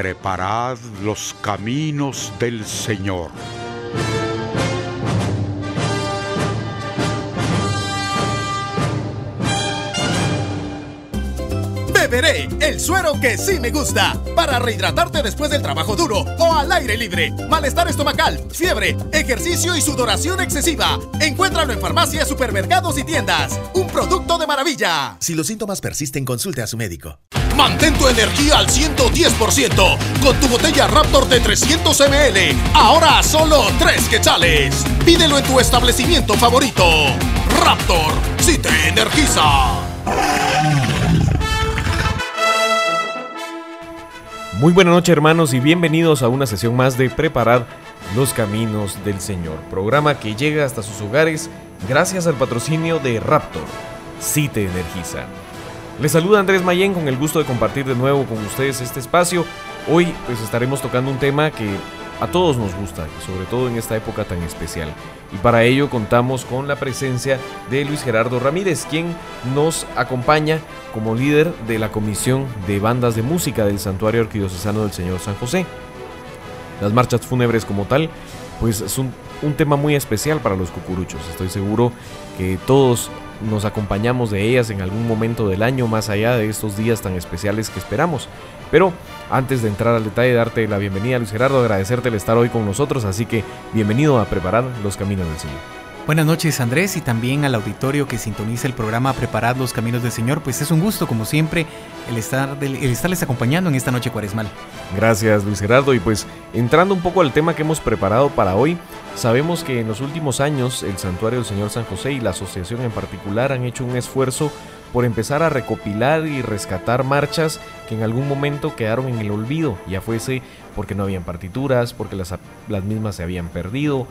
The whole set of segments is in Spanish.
Preparad los caminos del Señor. Beberé el suero que sí me gusta para rehidratarte después del trabajo duro o al aire libre. Malestar estomacal, fiebre, ejercicio y sudoración excesiva. Encuéntralo en farmacias, supermercados y tiendas. Un producto de maravilla. Si los síntomas persisten, consulte a su médico. Mantén tu energía al 110% con tu botella Raptor de 300 ml. Ahora solo 3 quetzales. Pídelo en tu establecimiento favorito. Raptor, si te energiza. Muy buenas noches hermanos y bienvenidos a una sesión más de Preparad los Caminos del Señor, programa que llega hasta sus hogares gracias al patrocinio de Raptor, si te energiza. Les saluda Andrés Mayen con el gusto de compartir de nuevo con ustedes este espacio. Hoy pues estaremos tocando un tema que a todos nos gusta, sobre todo en esta época tan especial. Y para ello contamos con la presencia de Luis Gerardo Ramírez, quien nos acompaña como líder de la Comisión de Bandas de Música del Santuario Arquidiocesano del Señor San José. Las marchas fúnebres como tal, pues es un, un tema muy especial para los cucuruchos. Estoy seguro que todos nos acompañamos de ellas en algún momento del año más allá de estos días tan especiales que esperamos. Pero antes de entrar al detalle, darte la bienvenida, Luis Gerardo, agradecerte el estar hoy con nosotros, así que bienvenido a preparar los caminos del Señor. Buenas noches Andrés y también al auditorio que sintoniza el programa Preparad los Caminos del Señor. Pues es un gusto, como siempre, el, estar el estarles acompañando en esta noche cuaresmal. Gracias Luis Gerardo y pues entrando un poco al tema que hemos preparado para hoy, sabemos que en los últimos años el Santuario del Señor San José y la asociación en particular han hecho un esfuerzo por empezar a recopilar y rescatar marchas que en algún momento quedaron en el olvido, ya fuese porque no habían partituras, porque las, las mismas se habían perdido,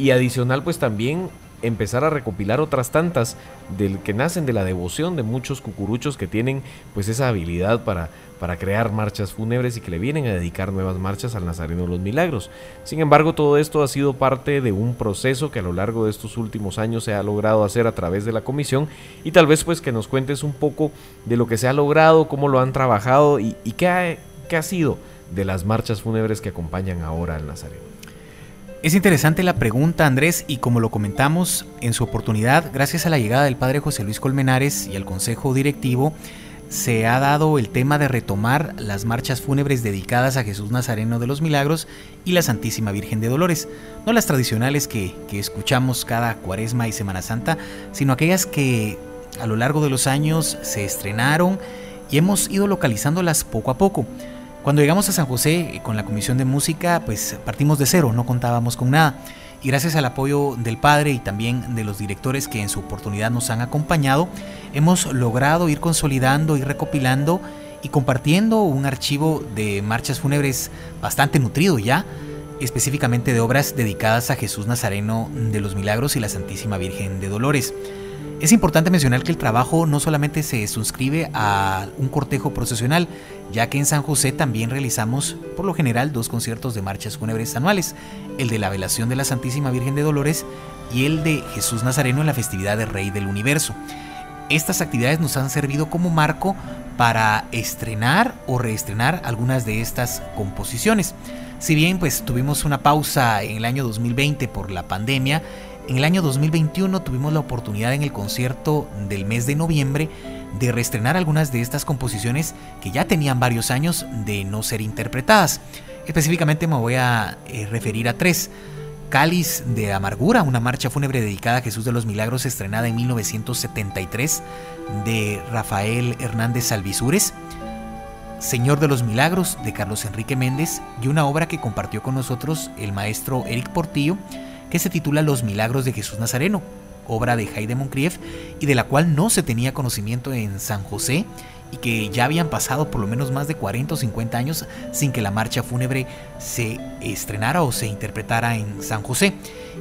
y adicional pues también empezar a recopilar otras tantas del que nacen de la devoción de muchos cucuruchos que tienen pues esa habilidad para, para crear marchas fúnebres y que le vienen a dedicar nuevas marchas al Nazareno de los Milagros. Sin embargo, todo esto ha sido parte de un proceso que a lo largo de estos últimos años se ha logrado hacer a través de la comisión y tal vez pues que nos cuentes un poco de lo que se ha logrado, cómo lo han trabajado y, qué, qué ha sido de las marchas fúnebres que acompañan ahora al Nazareno. Es interesante la pregunta, Andrés, y como lo comentamos en su oportunidad, gracias a la llegada del padre José Luis Colmenares y al consejo directivo, se ha dado el tema de retomar las marchas fúnebres dedicadas a Jesús Nazareno de los Milagros y la Santísima Virgen de Dolores. No las tradicionales que, que escuchamos cada cuaresma y Semana Santa, sino aquellas que a lo largo de los años se estrenaron y hemos ido localizándolas poco a poco. Cuando llegamos a San José eh, con la Comisión de Música, pues partimos de cero, no contábamos con nada. Y gracias al apoyo del padre y también de los directores que en su oportunidad nos han acompañado, hemos logrado ir consolidando y recopilando y compartiendo un archivo de marchas fúnebres bastante nutrido ya, específicamente de obras dedicadas a Jesús Nazareno de los Milagros y la Santísima Virgen de Dolores. Es importante mencionar que el trabajo no solamente se suscribe a un cortejo procesional, ya que en San José también realizamos por lo general dos conciertos de marchas fúnebres anuales, el de la velación de la Santísima Virgen de Dolores y el de Jesús Nazareno en la festividad del Rey del Universo. Estas actividades nos han servido como marco para estrenar o reestrenar algunas de estas composiciones. Si bien pues tuvimos una pausa en el año 2020 por la pandemia, en el año 2021 tuvimos la oportunidad en el concierto del mes de noviembre de reestrenar algunas de estas composiciones que ya tenían varios años de no ser interpretadas. Específicamente me voy a eh, referir a tres. Cáliz de Amargura, una marcha fúnebre dedicada a Jesús de los Milagros estrenada en 1973 de Rafael Hernández Alvisures. Señor de los Milagros de Carlos Enrique Méndez y una obra que compartió con nosotros el maestro Eric Portillo que se titula Los Milagros de Jesús Nazareno, obra de Haydn Moncrief y de la cual no se tenía conocimiento en San José y que ya habían pasado por lo menos más de 40 o 50 años sin que la marcha fúnebre se estrenara o se interpretara en San José.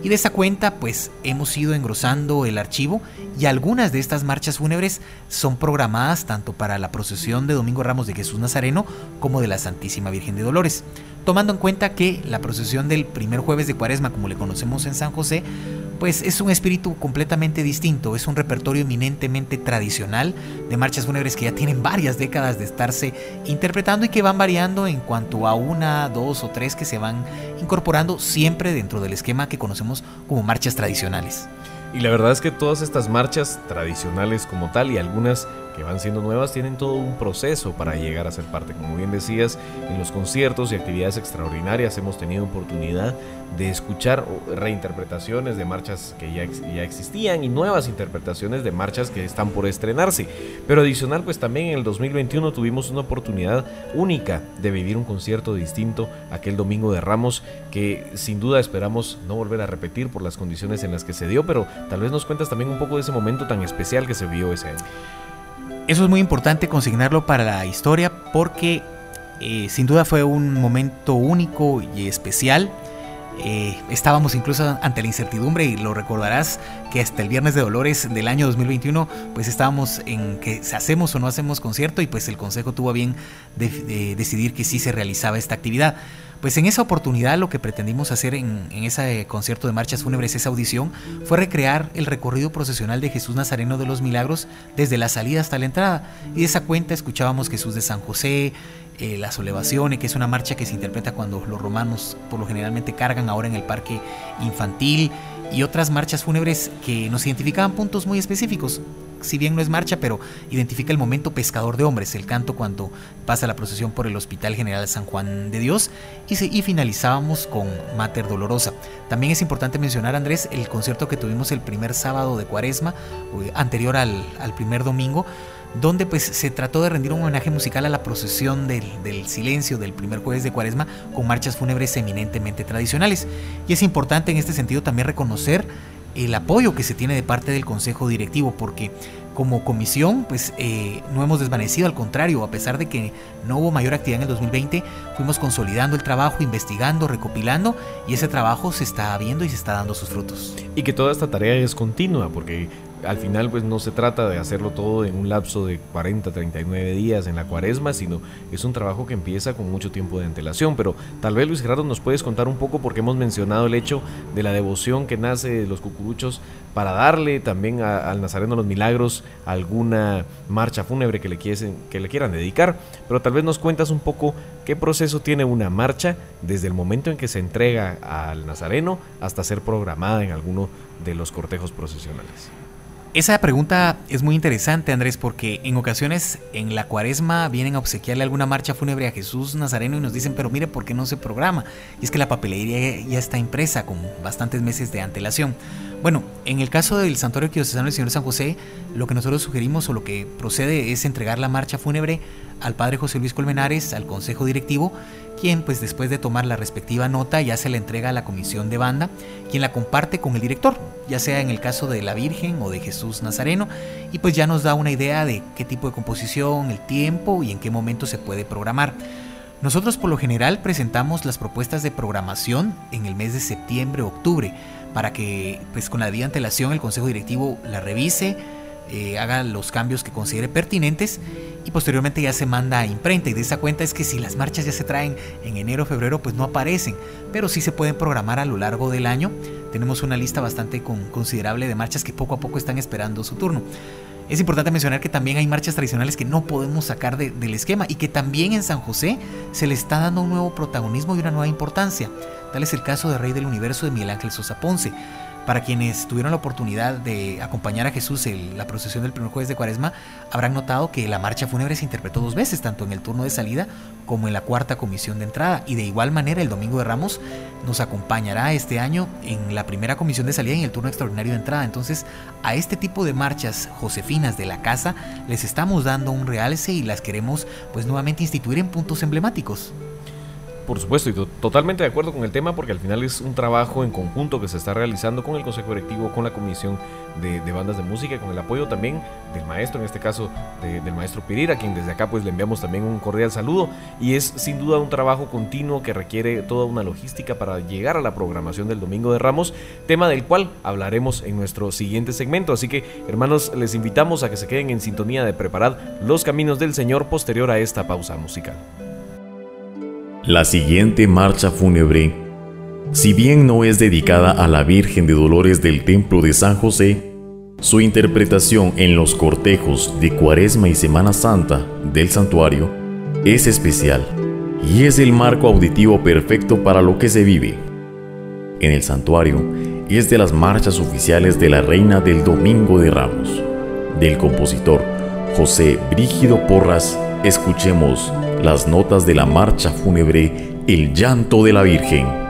Y de esa cuenta pues hemos ido engrosando el archivo y algunas de estas marchas fúnebres son programadas tanto para la procesión de Domingo Ramos de Jesús Nazareno como de la Santísima Virgen de Dolores, tomando en cuenta que la procesión del primer jueves de Cuaresma como le conocemos en San José pues es un espíritu completamente distinto, es un repertorio eminentemente tradicional de marchas fúnebres que ya tienen varias décadas de estarse interpretando y que van variando en cuanto a una, dos o tres que se van incorporando siempre dentro del esquema que conocemos como marchas tradicionales. Y la verdad es que todas estas marchas tradicionales como tal y algunas que van siendo nuevas tienen todo un proceso para llegar a ser parte. Como bien decías, en los conciertos y actividades extraordinarias hemos tenido oportunidad de escuchar reinterpretaciones de marchas que ya, ya existían y nuevas interpretaciones de marchas que están por estrenarse. Pero adicional, pues también en el 2021 tuvimos una oportunidad única de vivir un concierto distinto aquel domingo de Ramos que sin duda esperamos no volver a repetir por las condiciones en las que se dio, pero tal vez nos cuentas también un poco de ese momento tan especial que se vio ese año. Eso es muy importante consignarlo para la historia porque eh, sin duda fue un momento único y especial. Eh, estábamos incluso ante la incertidumbre y lo recordarás que hasta el viernes de Dolores del año 2021 pues estábamos en que hacemos o no hacemos concierto y pues el consejo tuvo bien de decidir que sí se realizaba esta actividad. Pues en esa oportunidad lo que pretendimos hacer en, ese concierto de marchas fúnebres, esa audición, fue recrear el recorrido procesional de Jesús Nazareno de los Milagros desde la salida hasta la entrada. Y de esa cuenta escuchábamos Jesús de San José, eh, la Solevazione, que es una marcha que se interpreta cuando los romanos por lo generalmente cargan ahora en el parque infantil, y otras marchas fúnebres que nos identificaban puntos muy específicos si bien no es marcha, pero identifica el momento pescador de hombres, el canto cuando pasa la procesión por el Hospital General San Juan de Dios y, finalizábamos con Mater Dolorosa. También es importante mencionar, Andrés, el concierto que tuvimos el primer sábado de Cuaresma, eh, anterior al primer domingo, donde pues se trató de rendir un homenaje musical a la procesión del, silencio del primer jueves de cuaresma con marchas fúnebres eminentemente tradicionales. Y es importante en este sentido también reconocer el apoyo que se tiene de parte del Consejo Directivo, porque como comisión, pues eh, no hemos desvanecido, al contrario, a pesar de que no hubo mayor actividad en el 2020, fuimos consolidando el trabajo, investigando, recopilando, y ese trabajo se está viendo y se está dando sus frutos. Y que toda esta tarea es continua, porque al final pues no se trata de hacerlo todo en un lapso de 40, 39 días en la cuaresma, sino es un trabajo que empieza con mucho tiempo de antelación. Pero tal vez Luis Gerardo nos puedes contar un poco porque hemos mencionado el hecho de la devoción que nace de los cucuruchos para darle también al Nazareno los Milagros alguna marcha fúnebre que le, que le quieran dedicar. Pero tal vez nos cuentas un poco qué proceso tiene una marcha desde el momento en que se entrega al Nazareno hasta ser programada en alguno de los cortejos procesionales. Esa pregunta es muy interesante, Andrés, porque en ocasiones en la cuaresma vienen a obsequiarle alguna marcha fúnebre a Jesús Nazareno y nos dicen, pero mire, ¿por qué no se programa? Y es que la papelería ya está impresa con bastantes meses de antelación. Bueno, en el caso del Santuario Diocesano del Señor San José, lo que nosotros sugerimos o lo que procede es entregar la marcha fúnebre al Padre José Luis Colmenares, al Consejo Directivo, quien pues después de tomar la respectiva nota ya se la entrega a la comisión de banda, quien la comparte con el director, ya sea en el caso de la Virgen o de Jesús Nazareno, y pues ya nos da una idea de qué tipo de composición, el tiempo y en qué momento se puede programar. Nosotros por lo general presentamos las propuestas de programación en el mes de septiembre o octubre, para que pues con la debida antelación el Consejo Directivo la revise, eh, haga los cambios que considere pertinentes y posteriormente ya se manda a imprenta y de esa cuenta es que si las marchas ya se traen en enero o febrero pues no aparecen, pero sí se pueden programar a lo largo del año. Tenemos una lista bastante considerable de marchas que poco a poco están esperando su turno. Es importante mencionar que también hay marchas tradicionales que no podemos sacar del esquema y que también en San José se le está dando un nuevo protagonismo y una nueva importancia. Tal es el caso de Rey del Universo de Miguel Ángel Sosa Ponce. Para quienes tuvieron la oportunidad de acompañar a Jesús en la procesión del primer jueves de Cuaresma, habrán notado que la marcha fúnebre se interpretó dos veces, tanto en el turno de salida como en la cuarta comisión de entrada. Y de igual manera, el Domingo de Ramos nos acompañará este año en la primera comisión de salida y en el turno extraordinario de entrada. Entonces, a este tipo de marchas josefinas de la casa les estamos dando un realce y las queremos pues nuevamente instituir en puntos emblemáticos. Por supuesto, y totalmente de acuerdo con el tema porque al final es un trabajo en conjunto que se está realizando con el Consejo Directivo, con la Comisión de, Bandas de Música, con el apoyo también del maestro, en este caso del maestro Pirira, a quien desde acá pues le enviamos también un cordial saludo. Y es sin duda un trabajo continuo que requiere toda una logística para llegar a la programación del Domingo de Ramos, tema del cual hablaremos en nuestro siguiente segmento. Así que, hermanos, les invitamos a que se queden en sintonía de preparar los caminos del Señor posterior a esta pausa musical. La siguiente marcha fúnebre, si bien no es dedicada a la Virgen de Dolores del Templo de San José, su interpretación en los cortejos de Cuaresma y Semana Santa del santuario es especial y es el marco auditivo perfecto para lo que se vive. En el santuario es de las marchas oficiales de la Reina del Domingo de Ramos, del compositor José Brígido Porras, escuchemos las notas de la marcha fúnebre El llanto de la Virgen.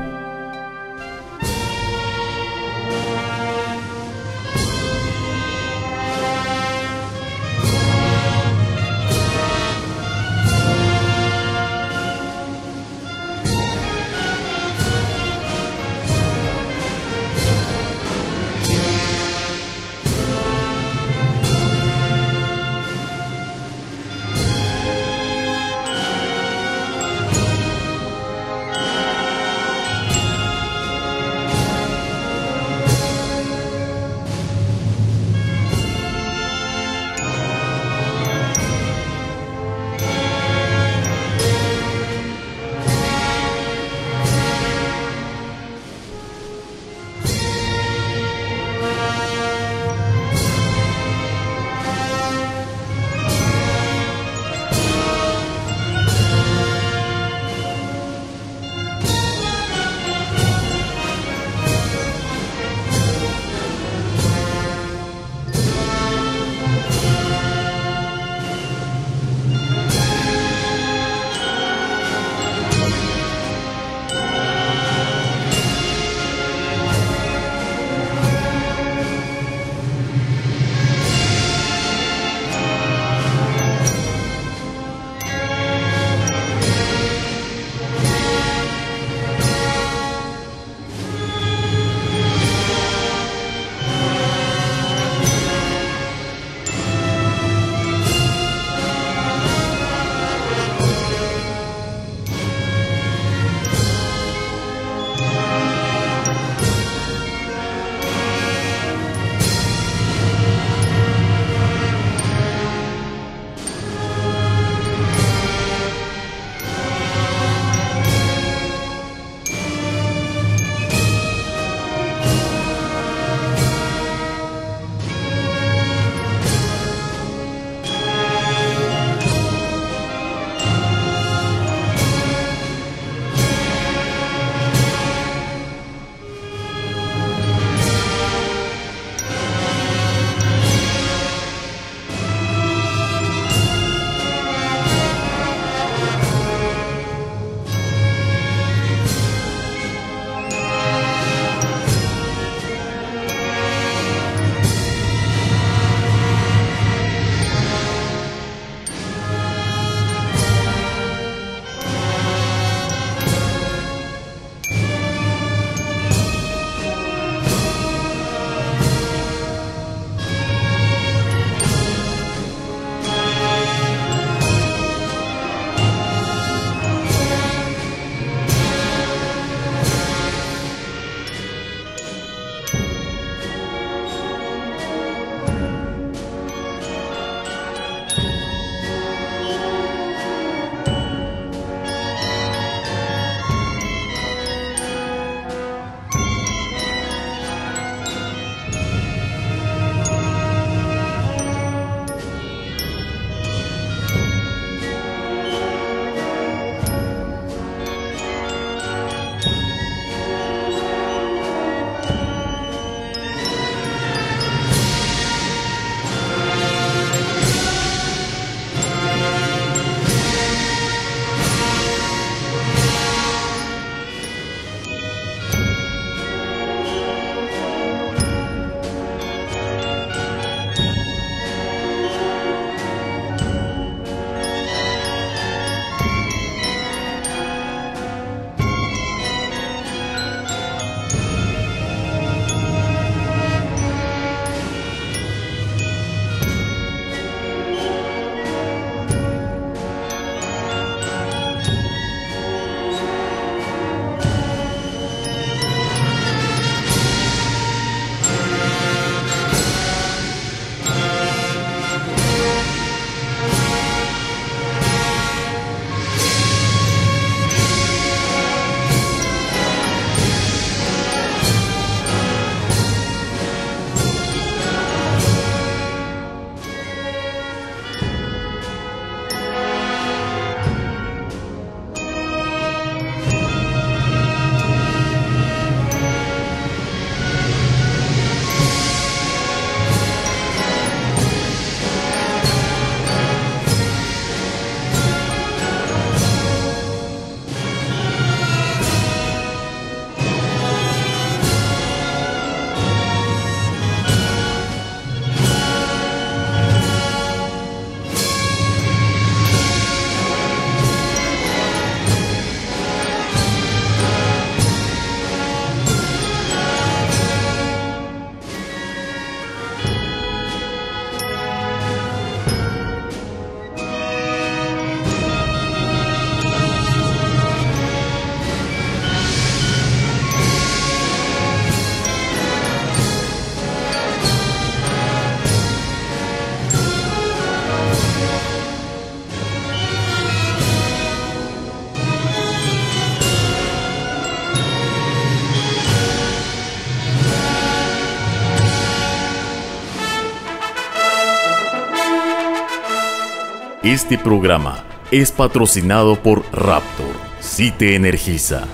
Este programa es patrocinado por Raptor. Si te energiza.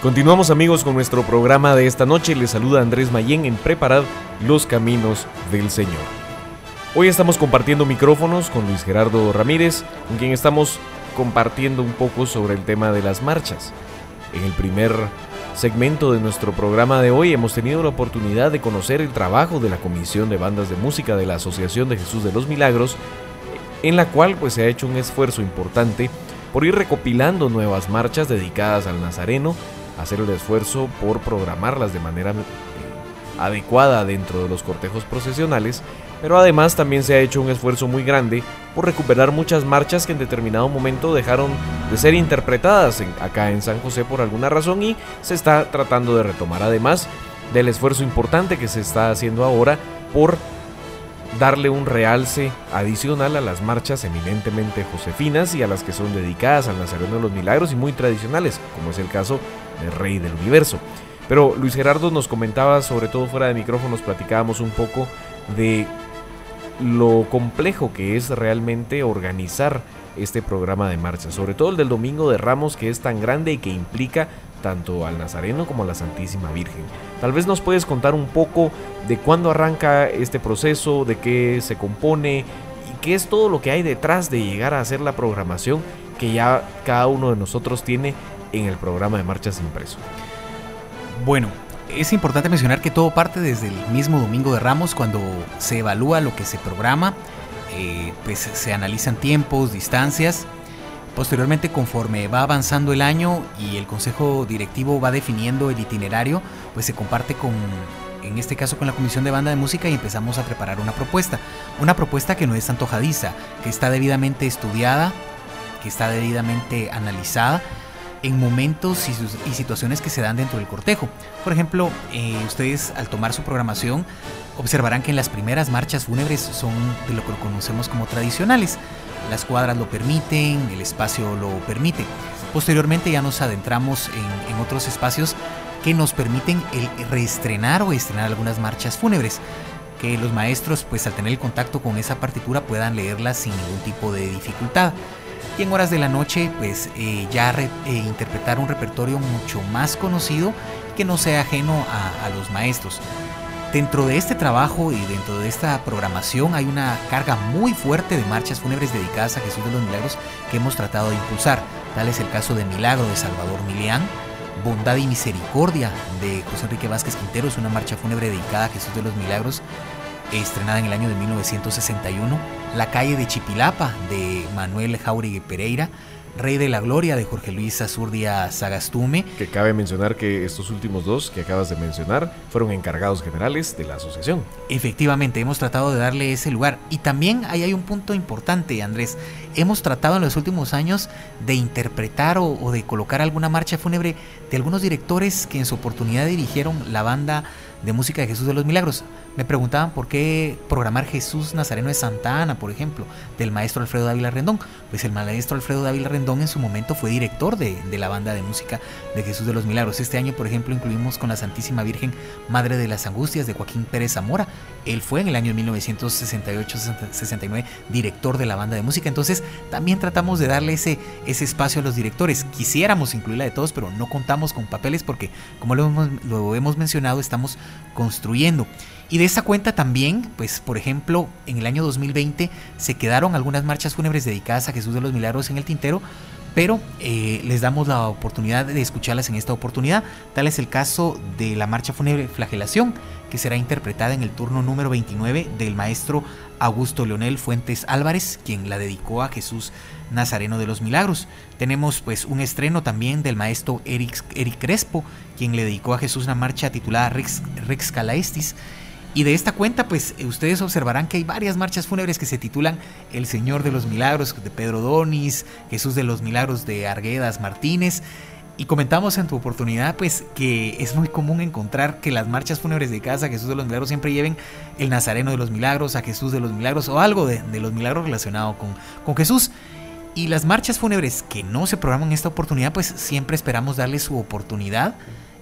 Continuamos amigos con nuestro programa de esta noche. Les saluda Andrés Mayén en Preparad los Caminos del Señor. Hoy estamos compartiendo micrófonos con Luis Gerardo Ramírez, con quien estamos compartiendo un poco sobre el tema de las marchas. En el primer segmento de nuestro programa de hoy hemos tenido la oportunidad de conocer el trabajo de la Comisión de Bandas de Música de la Asociación de Jesús de los Milagros, en la cual pues se ha hecho un esfuerzo importante por ir recopilando nuevas marchas dedicadas al Nazareno, hacer el esfuerzo por programarlas de manera eh, adecuada dentro de los cortejos procesionales pero además también se ha hecho un esfuerzo muy grande por recuperar muchas marchas que en determinado momento dejaron de ser interpretadas acá en San José por alguna razón y se está tratando de retomar. Además del esfuerzo importante que se está haciendo ahora por darle un realce adicional a las marchas eminentemente josefinas y a las que son dedicadas al Nazareno de los Milagros y muy tradicionales, como es el caso del Rey del Universo. Pero Luis Gerardo nos comentaba, sobre todo fuera de micrófonos, platicábamos un poco de lo complejo que es realmente organizar este programa de marcha, sobre todo el del Domingo de Ramos que es tan grande y que implica tanto al Nazareno como a la Santísima Virgen. Tal vez nos puedes contar un poco de cuándo arranca este proceso, de qué se compone y qué es todo lo que hay detrás de llegar a hacer la programación que ya cada uno de nosotros tiene en el programa de marchas impreso. Bueno, es importante mencionar que todo parte desde el mismo Domingo de Ramos, cuando se evalúa lo que se programa, eh, pues se analizan tiempos, distancias. Posteriormente, conforme va avanzando el año y el consejo directivo va definiendo el itinerario, pues se comparte con, en este caso con la Comisión de Banda de Música y empezamos a preparar una propuesta. Una propuesta que no es antojadiza, que está debidamente estudiada, que está debidamente analizada en momentos y, situaciones que se dan dentro del cortejo. Por ejemplo, eh, ustedes al tomar su programación observarán que en las primeras marchas fúnebres son de lo que conocemos como tradicionales. Las cuadras lo permiten, el espacio lo permite. Posteriormente ya nos adentramos en, otros espacios que nos permiten el reestrenar o estrenar algunas marchas fúnebres que los maestros pues al tener el contacto con esa partitura puedan leerlas sin ningún tipo de dificultad y en horas de la noche pues eh, ya eh, interpretar un repertorio mucho más conocido que no sea ajeno a, los maestros. Dentro de este trabajo y dentro de esta programación hay una carga muy fuerte de marchas fúnebres dedicadas a Jesús de los Milagros que hemos tratado de impulsar. Tal es el caso de Milagro de Salvador Milián, Bondad y Misericordia de José Enrique Vázquez Quintero, es una marcha fúnebre dedicada a Jesús de los Milagros, estrenada en el año de 1961, La calle de Chipilapa de Manuel Jauregui Pereira, Rey de la Gloria de Jorge Luis Azurdia Sagastume. Que cabe mencionar que estos últimos dos que acabas de mencionar fueron encargados generales de la asociación. Efectivamente, hemos tratado de darle ese lugar. Y también ahí hay un punto importante, Andrés. Hemos tratado en los últimos años de interpretar o, o de colocar alguna marcha fúnebre de algunos directores que en su oportunidad dirigieron la banda de música de Jesús de los Milagros. Me preguntaban por qué programar Jesús Nazareno de Santa Ana, por ejemplo, del maestro Alfredo Dávila Rendón. Pues el maestro Alfredo Dávila Rendón en su momento fue director de, la banda de música de Jesús de los Milagros. Este año, por ejemplo, incluimos con la Santísima Virgen Madre de las Angustias de Joaquín Pérez Zamora. Él fue en el año 1968-69 director de la banda de música. Entonces, también tratamos de darle ese, ese espacio a los directores. Quisiéramos incluirla de todos, pero no contamos con papeles porque, como lo hemos, lo hemos mencionado, estamos construyendo. Y de esa cuenta también, pues por ejemplo, en el año 2020 se quedaron algunas marchas fúnebres dedicadas a Jesús de los Milagros en el tintero, pero eh, les damos la oportunidad de escucharlas en esta oportunidad. Tal es el caso de la marcha fúnebre Flagelación, que será interpretada en el turno número 29 del maestro Augusto Leonel Fuentes Álvarez, quien la dedicó a Jesús Nazareno de los Milagros. Tenemos pues un estreno también del maestro Eric, Crespo, quien le dedicó a Jesús una marcha titulada Rex Calaestis. Y de esta cuenta, pues ustedes observarán que hay varias marchas fúnebres que se titulan El Señor de los Milagros de Pedro Donis, Jesús de los Milagros de Arguedas Martínez. Y comentamos en tu oportunidad, pues, que es muy común encontrar que las marchas fúnebres de casa Jesús de los Milagros siempre lleven el Nazareno de los Milagros, a Jesús de los Milagros o algo de, los milagros relacionado con, con Jesús. Y las marchas fúnebres que no se programan en esta oportunidad, pues siempre esperamos darle su oportunidad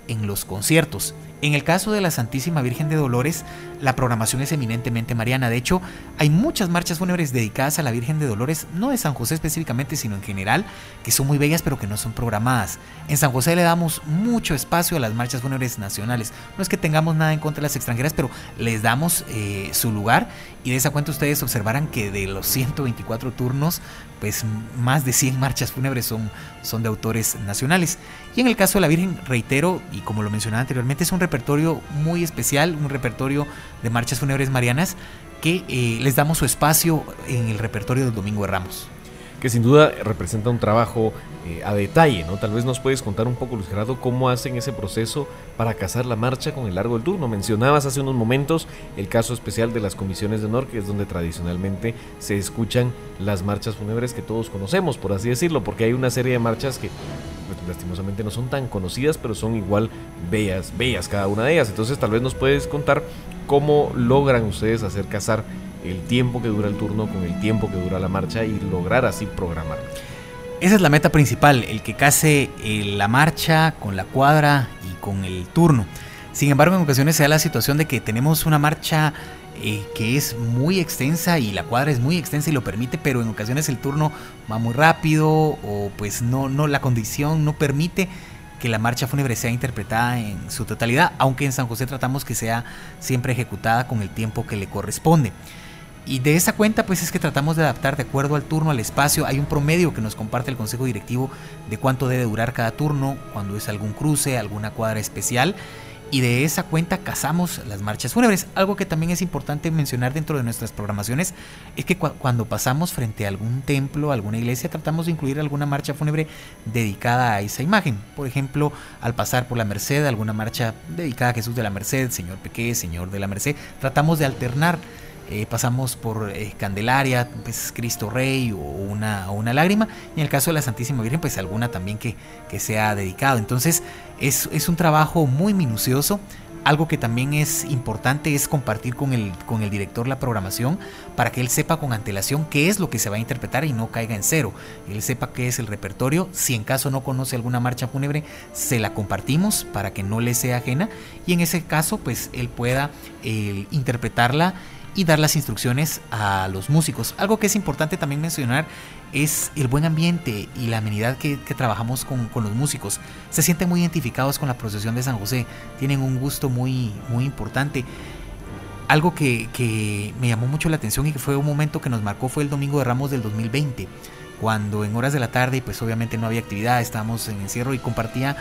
en los conciertos. En el caso de la Santísima Virgen de Dolores, la programación es eminentemente mariana. De hecho, hay muchas marchas fúnebres dedicadas a la Virgen de Dolores, no de San José específicamente, sino en general, que son muy bellas pero que no son programadas. En San José le damos mucho espacio a las marchas fúnebres nacionales. No es que tengamos nada en contra de las extranjeras, pero les damos eh, su lugar y de esa cuenta ustedes observarán que de los 124 turnos, pues más de 100 marchas fúnebres son, son de autores nacionales. Y en el caso de la Virgen, reitero, y como lo mencionaba anteriormente, es un repertorio muy especial, un repertorio de marchas fúnebres marianas que eh, les damos su espacio en el repertorio del Domingo de Ramos que sin duda representa un trabajo eh, a detalle, ¿no? Tal vez nos puedes contar un poco, Luis Gerardo, cómo hacen ese proceso para casar la marcha con el largo del turno. Mencionabas hace unos momentos el caso especial de las comisiones de honor, que es donde tradicionalmente se escuchan las marchas fúnebres que todos conocemos, por así decirlo, porque hay una serie de marchas que pues, lastimosamente no son tan conocidas, pero son igual bellas, bellas cada una de ellas. Entonces tal vez nos puedes contar cómo logran ustedes hacer casar el tiempo que dura el turno con el tiempo que dura la marcha y lograr así programar. Esa es la meta principal, el que case eh, la marcha con la cuadra y con el turno. Sin embargo, en ocasiones se da la situación de que tenemos una marcha eh, que es muy extensa y la cuadra es muy extensa y lo permite, pero en ocasiones el turno va muy rápido o pues no, no la condición no permite que la marcha fúnebre sea interpretada en su totalidad, aunque en San José tratamos que sea siempre ejecutada con el tiempo que le corresponde. Y de esa cuenta, pues es que tratamos de adaptar de acuerdo al turno, al espacio. Hay un promedio que nos comparte el Consejo Directivo de cuánto debe durar cada turno, cuando es algún cruce, alguna cuadra especial. Y de esa cuenta cazamos las marchas fúnebres. Algo que también es importante mencionar dentro de nuestras programaciones es que cuando pasamos frente a algún templo, alguna iglesia, tratamos de incluir alguna marcha fúnebre dedicada a esa imagen. Por ejemplo, al pasar por la Merced, alguna marcha dedicada a Jesús de la Merced, Señor Pequé, Señor de la Merced. Tratamos de alternar eh, pasamos por eh, Candelaria, pues Cristo Rey o una, una lágrima, en el caso de la Santísima Virgen, pues alguna también que, que sea dedicado. Entonces es, es, un trabajo muy minucioso. Algo que también es importante es compartir con el, con el director la programación para que él sepa con antelación qué es lo que se va a interpretar y no caiga en cero. Él sepa qué es el repertorio. Si en caso no conoce alguna marcha fúnebre, se la compartimos para que no le sea ajena y en ese caso pues él pueda eh, interpretarla y dar las instrucciones a los músicos. Algo que es importante también mencionar es el buen ambiente y la amenidad que, trabajamos con, los músicos. Se sienten muy identificados con la procesión de San José, tienen un gusto muy, muy importante. Algo que, que me llamó mucho la atención y que fue un momento que nos marcó fue el Domingo de Ramos del 2020, cuando en horas de la tarde, pues obviamente no había actividad, estábamos en encierro y compartía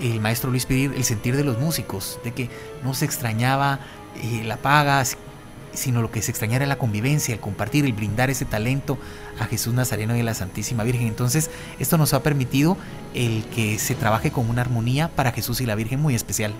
el maestro Luis Pedir el sentir de los músicos, de que no se extrañaba eh, la paga, sino lo que se extrañara la convivencia, el compartir, el brindar ese talento a Jesús Nazareno y a la Santísima Virgen. Entonces, esto nos ha permitido el que se trabaje con una armonía para Jesús y la Virgen muy especial.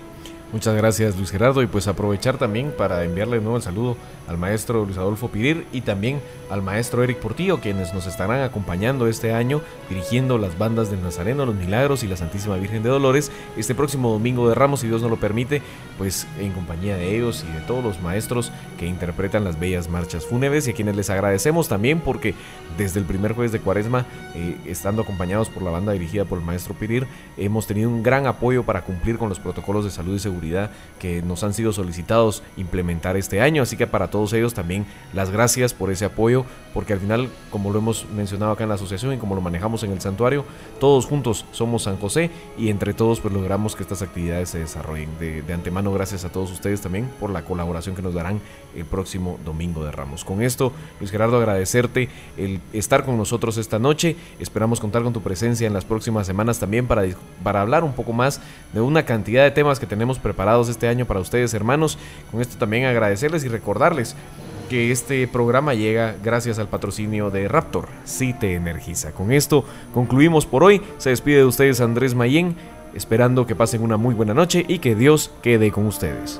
Muchas gracias Luis Gerardo. Y pues aprovechar también para enviarle de nuevo el saludo al maestro Luis Adolfo Pirir y también al maestro Eric Portillo quienes nos estarán acompañando este año dirigiendo las bandas del Nazareno, los Milagros y la Santísima Virgen de Dolores. Este próximo domingo de Ramos si Dios nos lo permite pues en compañía de ellos y de todos los maestros que interpretan las bellas marchas fúnebres y a quienes les agradecemos también porque desde el primer jueves de cuaresma eh, estando acompañados por la banda dirigida por el maestro Pirir hemos tenido un gran apoyo para cumplir con los protocolos de salud y seguridad que nos han sido solicitados implementar este año. Así que para todos ellos también las gracias por ese apoyo, porque al final, como lo hemos mencionado acá en la asociación y como lo manejamos en el santuario, todos juntos somos San José y entre todos pues logramos que estas actividades se desarrollen. De, antemano, gracias a todos ustedes también por la colaboración que nos darán el próximo domingo de Ramos. Con esto, Luis Gerardo, agradecerte el estar con nosotros esta noche. Esperamos contar con tu presencia en las próximas semanas también para, para hablar un poco más de una cantidad de temas que tenemos preparados este año para ustedes, hermanos. Con esto también agradecerles y recordarles que este programa llega gracias al patrocinio de Raptor, si te energiza. Con esto concluimos por hoy. Se despide de ustedes Andrés Mayén, esperando que pasen una muy buena noche y que Dios quede con ustedes.